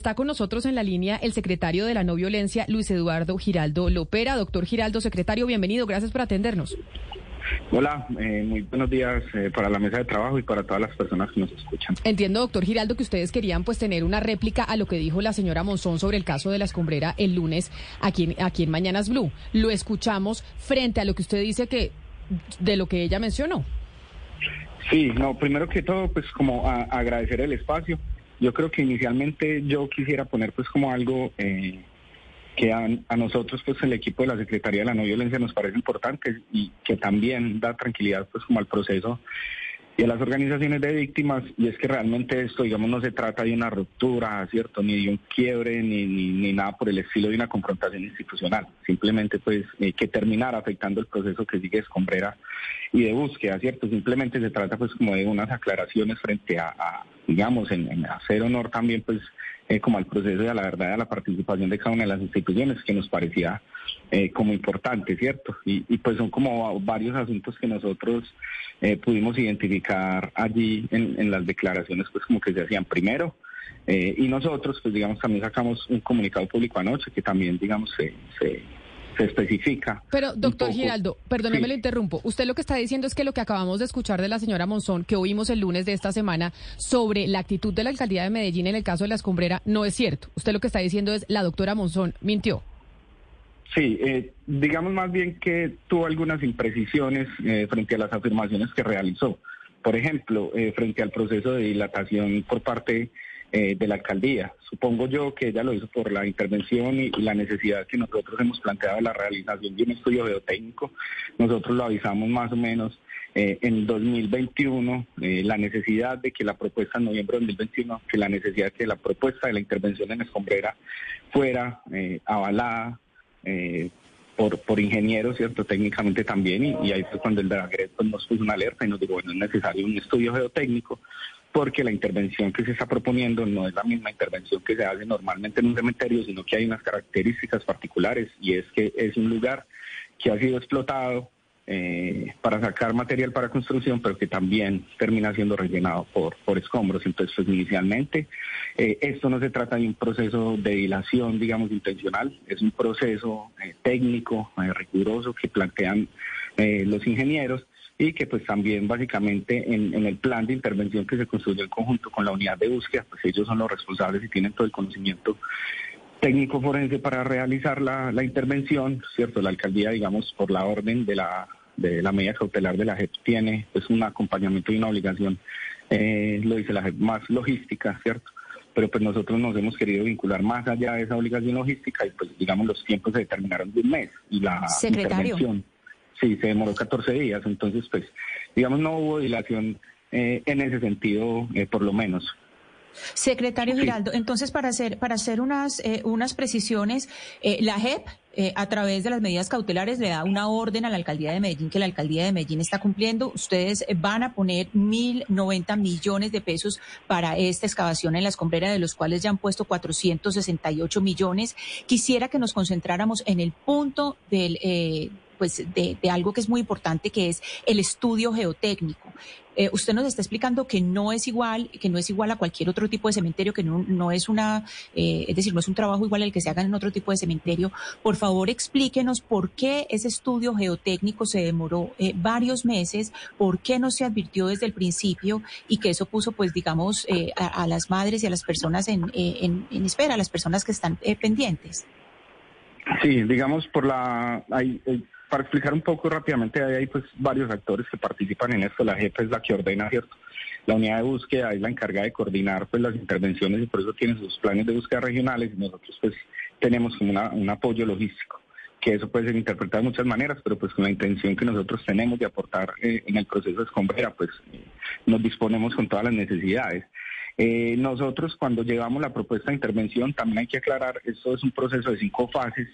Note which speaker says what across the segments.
Speaker 1: Está con nosotros en la línea el secretario de la no violencia, Luis Eduardo Giraldo Lopera. Doctor Giraldo, secretario, bienvenido. Gracias por atendernos.
Speaker 2: Hola, eh, muy buenos días eh, para la mesa de trabajo y para todas las personas que nos escuchan.
Speaker 1: Entiendo, doctor Giraldo, que ustedes querían pues tener una réplica a lo que dijo la señora Monzón sobre el caso de la escombrera el lunes aquí en, aquí en Mañanas Blue. Lo escuchamos frente a lo que usted dice que de lo que ella mencionó.
Speaker 2: Sí, no, primero que todo, pues como a- agradecer el espacio. Yo creo que inicialmente yo quisiera poner pues como algo eh, que a, a nosotros pues el equipo de la Secretaría de la No Violencia nos parece importante y que también da tranquilidad pues como al proceso y a las organizaciones de víctimas y es que realmente esto digamos no se trata de una ruptura, ¿cierto? Ni de un quiebre ni, ni, ni nada por el estilo de una confrontación institucional, simplemente pues eh, que terminara afectando el proceso que sigue escombrera y de búsqueda, ¿cierto? Simplemente se trata pues como de unas aclaraciones frente a, digamos, en, hacer honor también pues eh, como al proceso a la verdad a la participación de cada una de las instituciones que nos parecía eh, como importante, ¿cierto? Y, y pues son como varios asuntos que nosotros eh, pudimos identificar allí en, en las declaraciones pues como que se hacían primero. eh, y nosotros pues digamos también sacamos un comunicado público anoche que también digamos se, se, se especifica.
Speaker 1: Pero, doctor Giraldo, perdóneme,
Speaker 2: Sí.
Speaker 1: lo interrumpo. Usted lo que está diciendo es que lo que acabamos de escuchar de la señora Monzón, que oímos el lunes de esta semana, sobre la actitud de la alcaldía de Medellín en el caso de la escombrera, no es cierto. Usted lo que está diciendo es la doctora Monzón mintió.
Speaker 2: Sí, eh, digamos más bien que tuvo algunas imprecisiones eh, frente a las afirmaciones que realizó. Por ejemplo, eh, frente al proceso de dilatación por parte eh, de la alcaldía. Supongo yo que ella lo hizo por la intervención y, la necesidad que nosotros hemos planteado de la realización de un estudio geotécnico. Nosotros lo avisamos más o menos eh, en 2021, eh, la necesidad de que la propuesta en noviembre de 2021, que la necesidad de que la propuesta de la intervención en escombrera fuera avalada eh, por, por ingenieros, ¿cierto? Técnicamente también, y, ahí fue cuando el de la GRED pues, nos puso una alerta y nos dijo, bueno, es necesario un estudio geotécnico porque la intervención que se está proponiendo no es la misma intervención que se hace normalmente en un cementerio, sino que hay unas características particulares y es que es un lugar que ha sido explotado eh, para sacar material para construcción, pero que también termina siendo rellenado por, por escombros. Entonces, pues inicialmente, eh, esto no se trata de un proceso de dilación, digamos, intencional, es un proceso eh, técnico, eh, riguroso, que plantean los ingenieros y que pues también básicamente en, en el plan de intervención que se construyó en conjunto con la unidad de búsqueda, pues ellos son los responsables y tienen todo el conocimiento técnico forense para realizar la, la intervención, ¿cierto? La alcaldía, digamos, por la orden de la, de la medida cautelar de la JEP tiene pues un acompañamiento y una obligación, eh, lo dice la JEP, más logística, ¿cierto? Pero pues nosotros nos hemos querido vincular más allá de esa obligación logística y pues digamos los tiempos se determinaron de un mes y la
Speaker 3: Secretario.
Speaker 2: intervención sí se demoró 14 días, entonces pues digamos no hubo dilación eh, en ese sentido eh, por lo menos.
Speaker 3: Secretario. Giraldo, entonces para hacer para hacer unas eh, unas precisiones, eh, la JEP eh, a través de las medidas cautelares le da una orden a la alcaldía de Medellín que la alcaldía de Medellín está cumpliendo. Ustedes eh, van a poner mil noventa millones de pesos para esta excavación en la escombrera, de los cuales ya han puesto 468 millones. Quisiera que nos concentráramos en el punto del eh, pues de, de algo que es muy importante, que es el estudio geotécnico. Eh, usted nos está explicando que no es igual, que no es igual a cualquier otro tipo de cementerio, que no, no es una, eh, es decir, no es un trabajo igual al que se haga en otro tipo de cementerio. Por favor, explíquenos por qué ese estudio geotécnico se demoró eh, varios meses, por qué no se advirtió desde el principio y que eso puso, pues, digamos, eh, a, las madres y a las personas en, espera, a las personas que están pendientes.
Speaker 2: Sí, digamos por la para explicar un poco rápidamente hay, pues varios actores que participan en esto. La jefa es la que ordena, cierto. La unidad de búsqueda es la encargada de coordinar pues las intervenciones y por eso tiene sus planes de búsqueda regionales y nosotros pues tenemos una, un apoyo logístico que eso puede ser interpretado de muchas maneras, pero pues con la intención que nosotros tenemos de aportar eh, en el proceso de escombrera, pues nos disponemos con todas las necesidades. Eh, nosotros cuando llevamos la propuesta de intervención, también hay que aclarar, esto es un proceso de cinco fases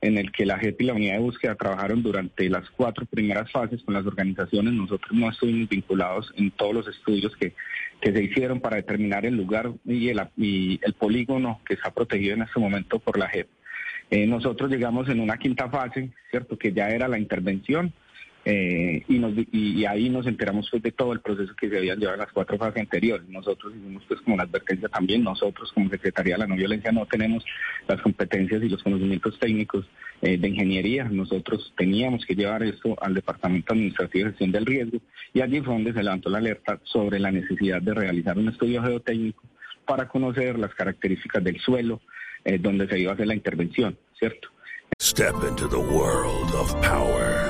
Speaker 2: en el que la JEP y la unidad de búsqueda trabajaron durante las cuatro primeras fases con las organizaciones. Nosotros no estuvimos vinculados en todos los estudios que, que se hicieron para determinar el lugar y el, y el polígono que está protegido en este momento por la JEP. Eh, nosotros llegamos en una quinta fase, ¿cierto? Que ya era la intervención eh, y, nos, y, ahí nos enteramos pues, de todo el proceso que se había llevado en las cuatro fases anteriores. Nosotros hicimos pues como una advertencia también, nosotros como Secretaría de la No Violencia no tenemos las competencias y los conocimientos técnicos eh, de ingeniería. Nosotros teníamos que llevar esto al Departamento Administrativo de Gestión del Riesgo y allí fue donde se levantó la alerta sobre la necesidad de realizar un estudio geotécnico para conocer las características del suelo eh, donde se iba a hacer la intervención, ¿cierto?
Speaker 4: Step into the world of power,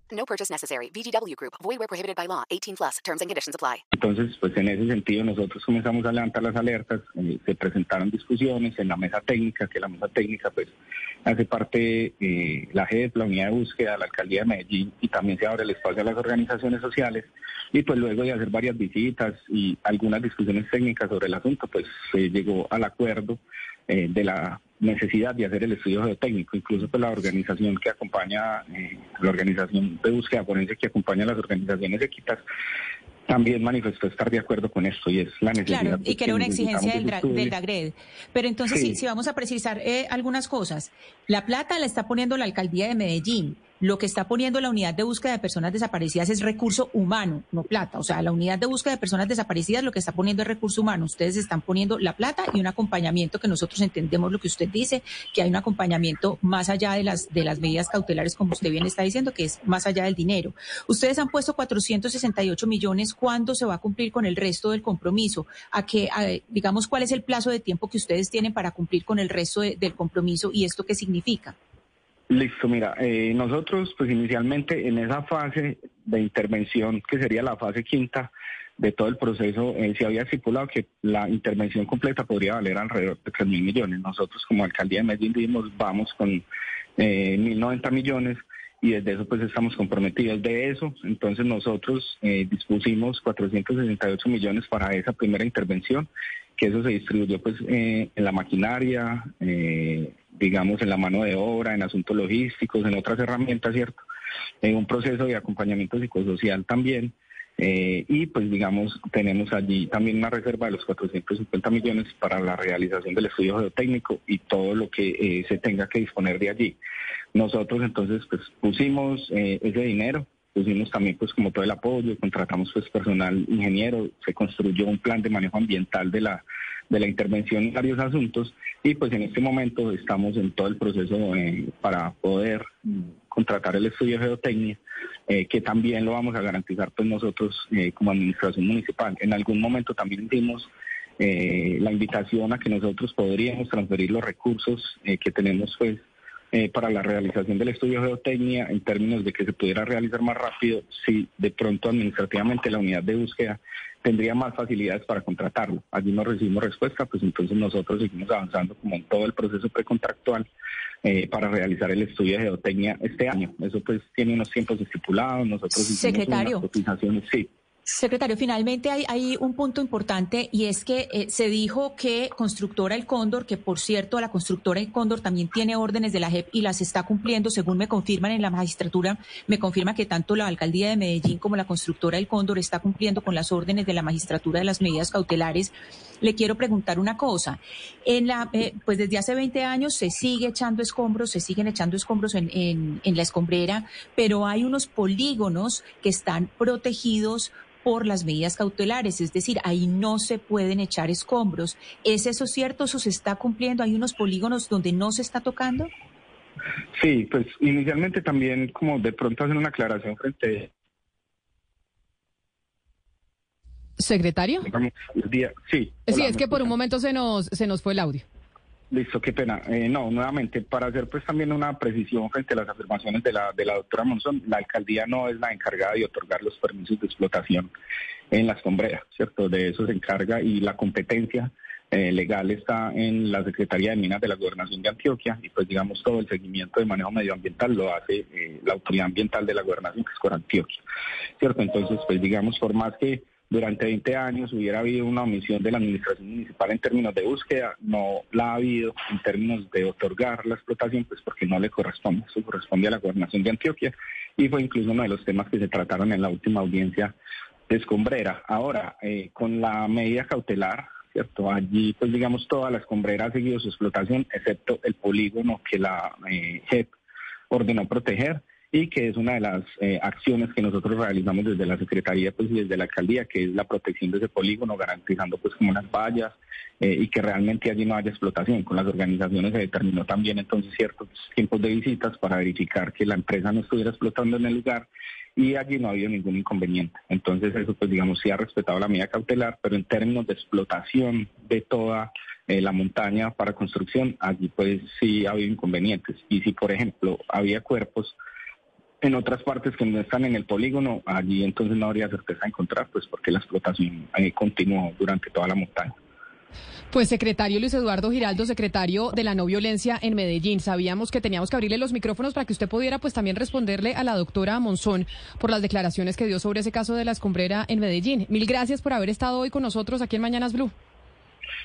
Speaker 5: No purchase necessary. VGW Group. Void where prohibited by law. 18 plus. Terms and conditions apply.
Speaker 2: Entonces, pues en ese sentido nosotros comenzamos a levantar las alertas. Eh, se presentaron discusiones en la mesa técnica, que la mesa técnica pues hace parte eh, la JEP, la unidad de búsqueda, la alcaldía de Medellín y también se abre el espacio a las organizaciones sociales. Y pues luego de hacer varias visitas y algunas discusiones técnicas sobre el asunto, pues se llegó al acuerdo eh, de la necesidad de hacer el estudio geotécnico, incluso pues la organización que acompaña, eh, la organización de búsqueda forense que acompaña a las organizaciones equitas, también manifestó estar de acuerdo con esto y es la necesidad.
Speaker 3: Claro, y que era una exigencia del, del DAGRED. Pero entonces, sí. si, vamos a precisar eh, algunas cosas, la plata la está poniendo la alcaldía de Medellín. Lo que está poniendo la unidad de búsqueda de personas desaparecidas es recurso humano, no plata. O sea, la unidad de búsqueda de personas desaparecidas lo que está poniendo es recurso humano. Ustedes están poniendo la plata y un acompañamiento que nosotros entendemos lo que usted dice, que hay un acompañamiento más allá de las, de las medidas cautelares, como usted bien está diciendo, que es más allá del dinero. Ustedes han puesto 468 millones. ¿Cuándo se va a cumplir con el resto del compromiso? ¿A qué, a, digamos, cuál es el plazo de tiempo que ustedes tienen para cumplir con el resto de, del compromiso y esto qué significa?
Speaker 2: Listo, mira, eh, nosotros pues inicialmente en esa fase de intervención, que sería la fase quinta de todo el proceso, eh, se había estipulado que la intervención completa podría valer alrededor de 3 mil millones. Nosotros como alcaldía de Medellín dijimos vamos con eh, 1.090 millones y desde eso pues estamos comprometidos de eso. Entonces nosotros eh, dispusimos 468 millones para esa primera intervención, que eso se distribuyó pues eh, en la maquinaria, eh, digamos en la mano de obra, en asuntos logísticos, en otras herramientas, ¿cierto? En un proceso de acompañamiento psicosocial también. Eh, y pues digamos, tenemos allí también una reserva de los 450 millones para la realización del estudio geotécnico y todo lo que se tenga que disponer de allí. Nosotros entonces pues pusimos ese dinero, pusimos también pues como todo el apoyo, contratamos pues personal ingeniero, se construyó un plan de manejo ambiental de la de la intervención en varios asuntos y pues en este momento estamos en todo el proceso eh, para poder contratar el estudio de geotecnia, eh, que también lo vamos a garantizar pues nosotros eh, como administración municipal. En algún momento también dimos la invitación a que nosotros podríamos transferir los recursos que tenemos pues eh, para la realización del estudio de geotecnia en términos de que se pudiera realizar más rápido si de pronto administrativamente la unidad de búsqueda tendría más facilidades para contratarlo. Allí no recibimos respuesta, pues entonces nosotros seguimos avanzando como en todo el proceso precontractual eh, para realizar el estudio de geotecnia este año. Eso pues tiene unos tiempos estipulados, nosotros hicimos
Speaker 3: Secretario.
Speaker 2: unas cotizaciones, sí.
Speaker 3: Secretario, finalmente hay, un punto importante y es que eh, se dijo que Constructora El Cóndor, que por cierto la Constructora El Cóndor también tiene órdenes de la JEP y las está cumpliendo, según me confirman en la magistratura, me confirma que tanto la Alcaldía de Medellín como la Constructora El Cóndor está cumpliendo con las órdenes de la magistratura de las medidas cautelares. Le quiero preguntar una cosa. En la, eh, pues desde hace 20 años se sigue echando escombros, se siguen echando escombros en, en, en la escombrera, pero hay unos polígonos que están protegidos por las medidas cautelares, es decir, ahí no se pueden echar escombros. ¿Es eso cierto? ¿Eso se está cumpliendo? ¿Hay unos polígonos donde no se está tocando?
Speaker 2: Sí, pues inicialmente también como de pronto hacer una aclaración frente
Speaker 1: secretario.
Speaker 2: Digamos, el día, sí.
Speaker 1: Sí, es que por un momento se nos se nos fue el audio.
Speaker 2: Listo, qué pena. Eh, no, nuevamente, para hacer pues también una precisión frente a las afirmaciones de la, de la doctora Monzón, la alcaldía no es la encargada de otorgar los permisos de explotación en las combreras, ¿cierto? De eso se encarga y la competencia eh, legal está en la Secretaría de Minas de la Gobernación de Antioquia y pues digamos todo el seguimiento de manejo medioambiental lo hace eh, la Autoridad Ambiental de la Gobernación, que es por Antioquia, ¿cierto? Entonces, pues digamos, por más que durante 20 años hubiera habido una omisión de la administración municipal en términos de búsqueda, no la ha habido en términos de otorgar la explotación, pues porque no le corresponde, eso corresponde a la gobernación de Antioquia y fue incluso uno de los temas que se trataron en la última audiencia de Escombrera. Ahora, eh, con la medida cautelar, ¿cierto? Allí, pues digamos, toda la escombrera ha seguido su explotación, excepto el polígono que la eh, JEP ordenó proteger y que es una de las eh, acciones que nosotros realizamos desde la Secretaría pues, y desde la Alcaldía, que es la protección de ese polígono, garantizando pues como unas vallas eh, y que realmente allí no haya explotación. Con las organizaciones se determinó también entonces ciertos tiempos de visitas para verificar que la empresa no estuviera explotando en el lugar y allí no ha habido ningún inconveniente. Entonces eso pues digamos sí ha respetado la medida cautelar, pero en términos de explotación de toda eh, la montaña para construcción, allí pues sí ha habido inconvenientes. Y si por ejemplo había cuerpos en otras partes que no están en el polígono, allí entonces no habría certeza de encontrar, pues porque la explotación eh, continuó durante toda la montaña.
Speaker 1: Pues secretario Luis Eduardo Giraldo, secretario de la no violencia en Medellín, sabíamos que teníamos que abrirle los micrófonos para que usted pudiera pues también responderle a la doctora Monzón por las declaraciones que dio sobre ese caso de la escombrera en Medellín. Mil gracias por haber estado hoy con nosotros aquí en Mañanas Blue.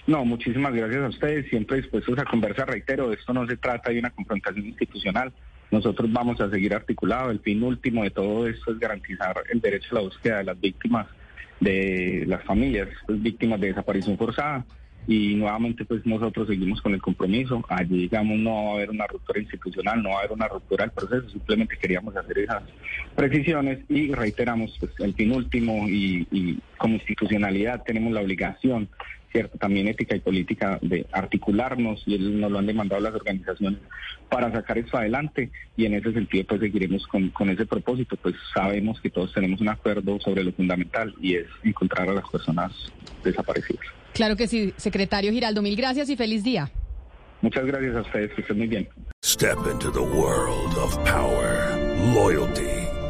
Speaker 2: No, muchísimas gracias a ustedes, siempre dispuestos a conversar, reitero, esto no se trata de una confrontación institucional, nosotros vamos a seguir articulado. El fin último de todo esto es garantizar el derecho a la búsqueda de las víctimas, de las familias pues, víctimas de desaparición forzada. Y nuevamente, pues nosotros seguimos con el compromiso. Allí, digamos, no va a haber una ruptura institucional, no va a haber una ruptura del proceso. Simplemente queríamos hacer esas precisiones y reiteramos, pues, el fin último y, y como institucionalidad tenemos la obligación también ética y política de articularnos y nos lo han demandado las organizaciones para sacar esto adelante y en ese sentido pues seguiremos con, con ese propósito, pues sabemos que todos tenemos un acuerdo sobre lo fundamental y es encontrar a las personas desaparecidas.
Speaker 1: Claro que sí, secretario Giraldo, mil gracias y feliz día.
Speaker 2: Muchas gracias a ustedes, que estén muy bien.
Speaker 4: Step into the world of power, loyalty